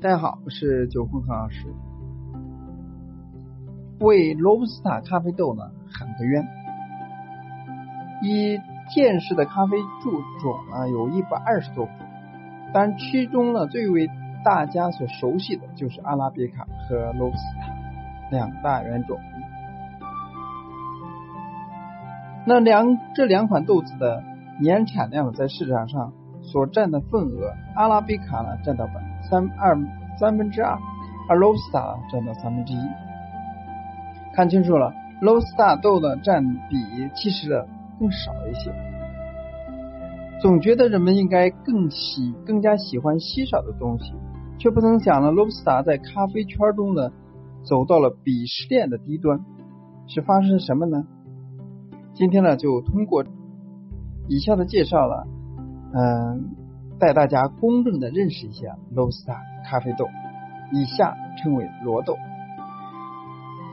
大家好，我是九坤何老师。为罗布斯塔咖啡豆呢喊个冤。以见识的咖啡树种呢有一百二十多种，但其中呢最为大家所熟悉的就是阿拉比卡和罗布斯塔两大原种。那两这两款豆子的年产量在市场上所占的份额，阿拉比卡呢占到百分。三二三分之二，而 l o s t a 占到三分之一。看清楚了 l o s t a 豆的占比其实更少一些。总觉得人们应该更喜更加喜欢稀少的东西，却不曾想呢 l o s t a 在咖啡圈中呢走到了鄙视链的低端，是发生什么呢？今天呢就通过以下的介绍了，嗯。带大家公正的认识一下罗斯塔咖啡豆，以下称为罗豆。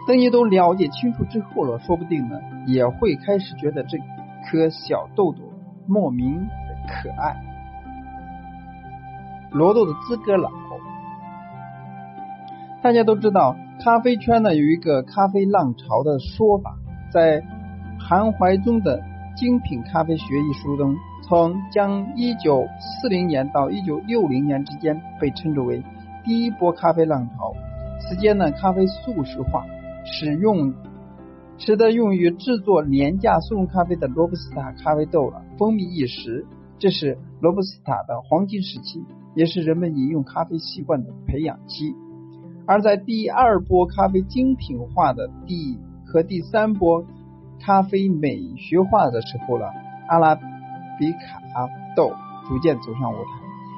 等你都了解清楚之后了，说不定呢也会开始觉得这颗小豆豆莫名的可爱。罗豆的资格老，大家都知道，咖啡圈呢有一个咖啡浪潮的说法，在韩怀宗的《精品咖啡学》一书中。从将一九四零年到一九六零年之间被称之为第一波咖啡浪潮。此间呢，咖啡速食化，使用使得用于制作廉价速溶咖啡的罗布斯塔咖啡豆了风靡一时。这是罗布斯塔的黄金时期，也是人们饮用咖啡习惯的培养期。而在第二波咖啡精品化的第和第三波咖啡美学化的时候了，阿拉。比卡豆逐渐走上舞台，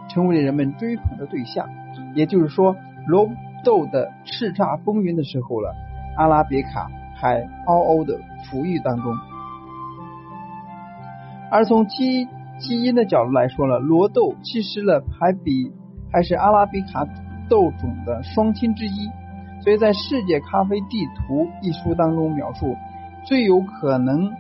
成为了人们追捧的对象。也就是说，罗豆的叱咤风云的时候了，阿拉比卡还嗷嗷的哺育当中。而从基基因的角度来说呢，罗豆其实呢还比还是阿拉比卡豆种的双亲之一。所以在《世界咖啡地图》一书当中描述，最有可能。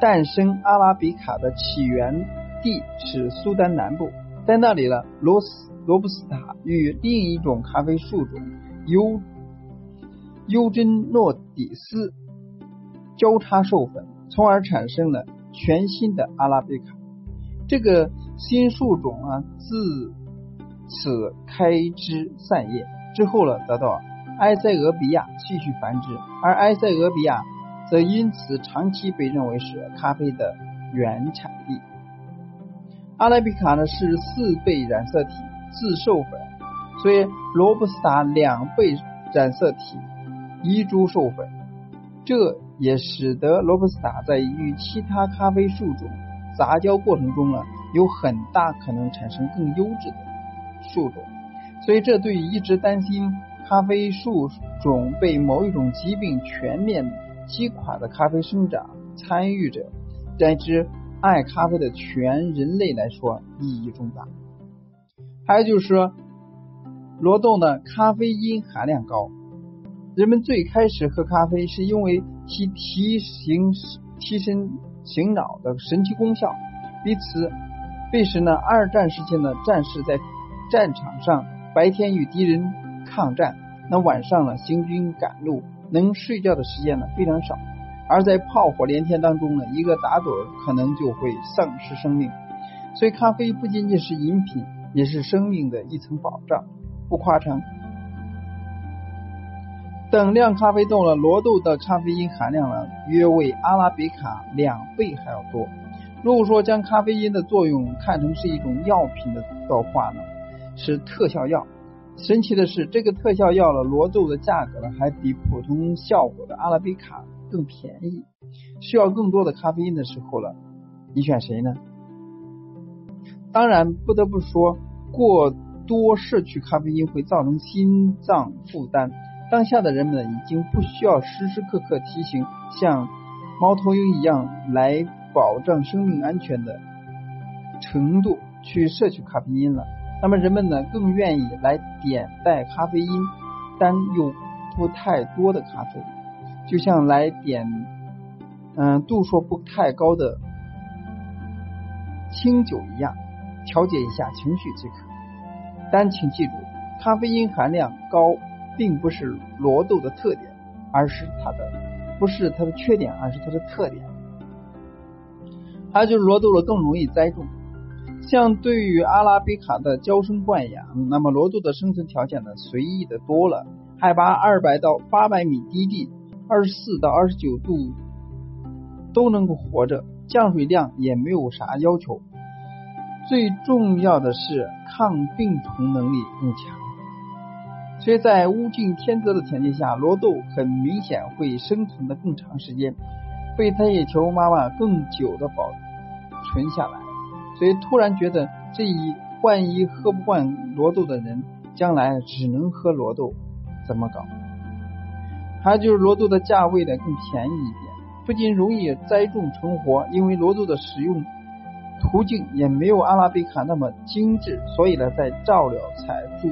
诞生阿拉比卡的起源地是苏丹南部，在那里呢，罗斯罗布斯塔与另一种咖啡树种优优珍诺底斯交叉授粉，从而产生了全新的阿拉比卡。这个新树种啊，自此开枝散叶，之后呢，得到埃塞俄比亚继续繁殖，而埃塞俄比亚。则因此长期被认为是咖啡的原产地。阿拉比卡呢是四倍染色体自授粉，所以罗布斯塔两倍染色体一株授粉，这也使得罗布斯塔在与其他咖啡树种杂交过程中呢，有很大可能产生更优质的树种。所以这对于一直担心咖啡树种被某一种疾病全面。击垮的咖啡生长参与者，在之爱咖啡的全人类来说意义重大。还有就是说，罗豆呢，咖啡因含量高。人们最开始喝咖啡是因为其提醒提神醒脑的神奇功效。彼此，为使呢，二战时期的战士在战场上白天与敌人抗战，那晚上呢行军赶路。能睡觉的时间呢非常少，而在炮火连天当中呢，一个打盹可能就会丧失生命。所以，咖啡不仅仅是饮品，也是生命的一层保障。不夸张，等量咖啡豆呢，罗豆的咖啡因含量呢，约为阿拉比卡两倍还要多。如果说将咖啡因的作用看成是一种药品的的话呢，是特效药。神奇的是，这个特效药的罗豆的价格呢，还比普通效果的阿拉比卡更便宜。需要更多的咖啡因的时候了，你选谁呢？当然，不得不说，过多摄取咖啡因会造成心脏负担。当下的人们已经不需要时时刻刻提醒，像猫头鹰一样来保障生命安全的程度去摄取咖啡因了。那么人们呢更愿意来点带咖啡因但又不太多的咖啡，就像来点嗯度数不太高的清酒一样，调节一下情绪即可。但请记住，咖啡因含量高并不是罗豆的特点，而是它的不是它的缺点，而是它的特点。还有就是罗豆了更容易栽种。相对于阿拉比卡的娇生惯养，那么罗豆的生存条件呢随意的多了。海拔二百到八百米低地，二十四到二十九度都能够活着，降水量也没有啥要求。最重要的是抗病虫能力更强。所以在物竞天择的前提下，罗豆很明显会生存的更长时间，被胎叶球妈妈更久的保存下来。所以突然觉得，这一万一喝不惯罗豆的人，将来只能喝罗豆，怎么搞？还有就是罗豆的价位呢更便宜一点，不仅容易栽种成活，因为罗豆的使用途径也没有阿拉比卡那么精致，所以呢，在照料、采收、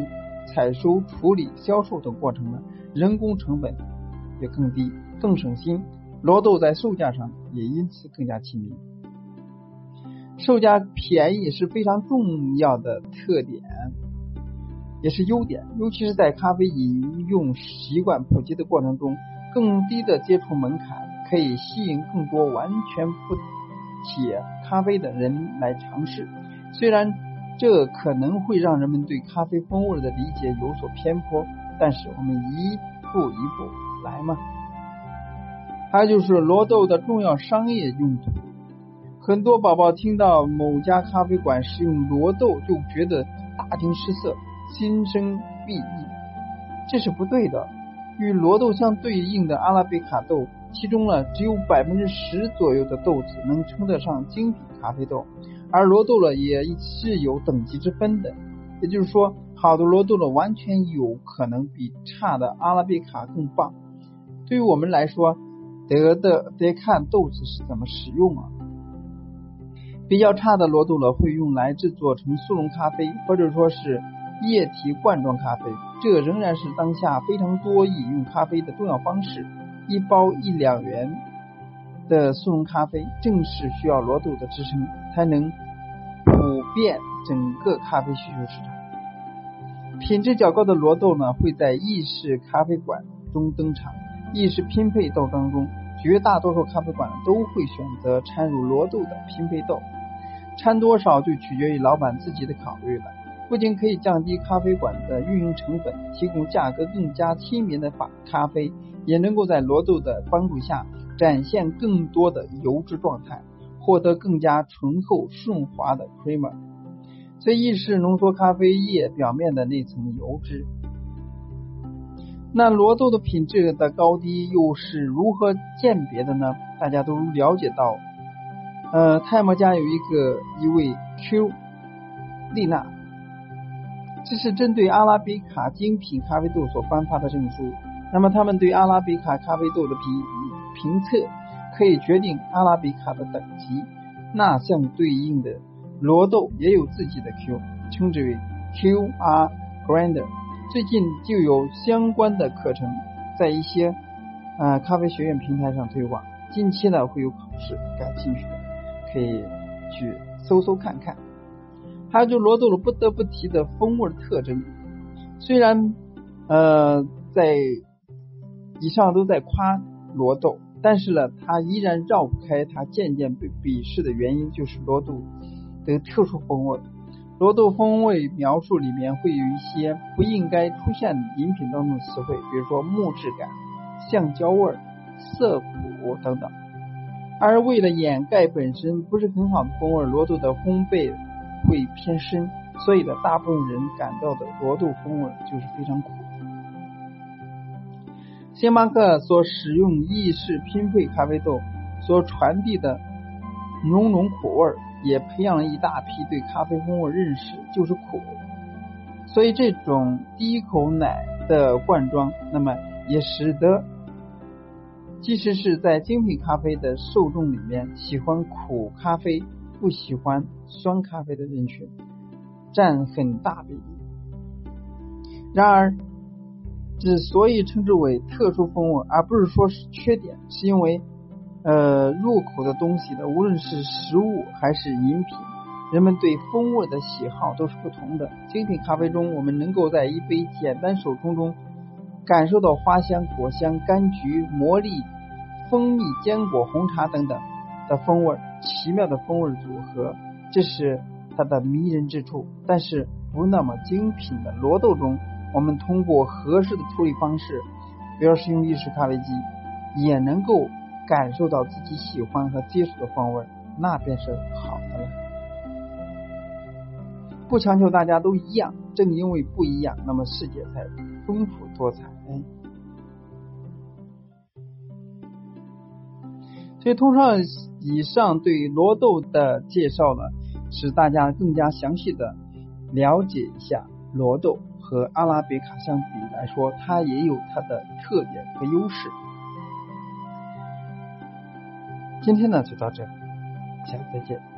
采收、处理、销售等过程呢，人工成本也更低，更省心。罗豆在售价上也因此更加亲民。售价便宜是非常重要的特点，也是优点。尤其是在咖啡饮用习惯普及的过程中，更低的接触门槛可以吸引更多完全不解咖啡的人来尝试。虽然这可能会让人们对咖啡风味的理解有所偏颇，但是我们一步一步来嘛。还有就是罗豆的重要商业用途。很多宝宝听到某家咖啡馆使用罗豆，就觉得大惊失色、心生鄙夷，这是不对的。与罗豆相对应的阿拉比卡豆，其中呢只有百分之十左右的豆子能称得上精品咖啡豆，而罗豆呢也是有等级之分的。也就是说，好的罗豆呢完全有可能比差的阿拉比卡更棒。对于我们来说，得的得看豆子是怎么使用啊。比较差的罗豆呢，会用来制作成速溶咖啡，或者说是液体罐装咖啡。这仍然是当下非常多饮用咖啡的重要方式。一包一两元的速溶咖啡，正是需要罗豆的支撑，才能普遍整个咖啡需求市场。品质较高的罗豆呢，会在意式咖啡馆中登场。意式拼配豆当中，绝大多数咖啡馆都会选择掺入罗豆的拼配豆。掺多少就取决于老板自己的考虑了。不仅可以降低咖啡馆的运营成本，提供价格更加亲民的法咖啡，也能够在罗豆的帮助下展现更多的油脂状态，获得更加醇厚顺滑的 creamer。所以意式浓缩咖啡液表面的那层油脂。那罗豆的品质的高低又是如何鉴别的呢？大家都了解到。呃，泰摩家有一个一位 Q 丽娜，这是针对阿拉比卡精品咖啡豆所颁发的证书。那么他们对阿拉比卡咖啡豆的评评测，可以决定阿拉比卡的等级。那相对应的罗豆也有自己的 Q，称之为 QR Grander。最近就有相关的课程在一些呃咖啡学院平台上推广，近期呢会有考试，感兴趣的。可以去搜搜看看，还有就罗豆了不得不提的风味特征。虽然呃在以上都在夸罗豆，但是呢，它依然绕不开它渐渐被鄙视的原因，就是罗豆的特殊风味。罗豆风味描述里面会有一些不应该出现饮品当中的词汇，比如说木质感、橡胶味、涩苦等等。而为了掩盖本身不是很好的风味，罗豆的烘焙会偏深，所以呢，大部分人感到的罗豆风味就是非常苦。星巴克所使用意式拼配咖啡豆所传递的浓浓苦味，也培养了一大批对咖啡风味认识就是苦。所以这种第一口奶的罐装，那么也使得。即使是在精品咖啡的受众里面，喜欢苦咖啡、不喜欢酸咖啡的人群占很大比例。然而，之所以称之为特殊风味，而不是说是缺点，是因为呃入口的东西的，无论是食物还是饮品，人们对风味的喜好都是不同的。精品咖啡中，我们能够在一杯简单手冲中感受到花香、果香、柑橘、魔力、蜂蜜、坚果、红茶等等的风味，奇妙的风味组合，这是它的迷人之处。但是不那么精品的罗豆中，我们通过合适的处理方式，比如使用意式咖啡机，也能够感受到自己喜欢和接受的风味，那便是好的了。不强求大家都一样，正因为不一样，那么世界才丰富多彩。所以，通常以上对罗豆的介绍呢，使大家更加详细的了解一下罗豆和阿拉比卡相比来说，它也有它的特点和优势。今天呢就到这里，下次再见。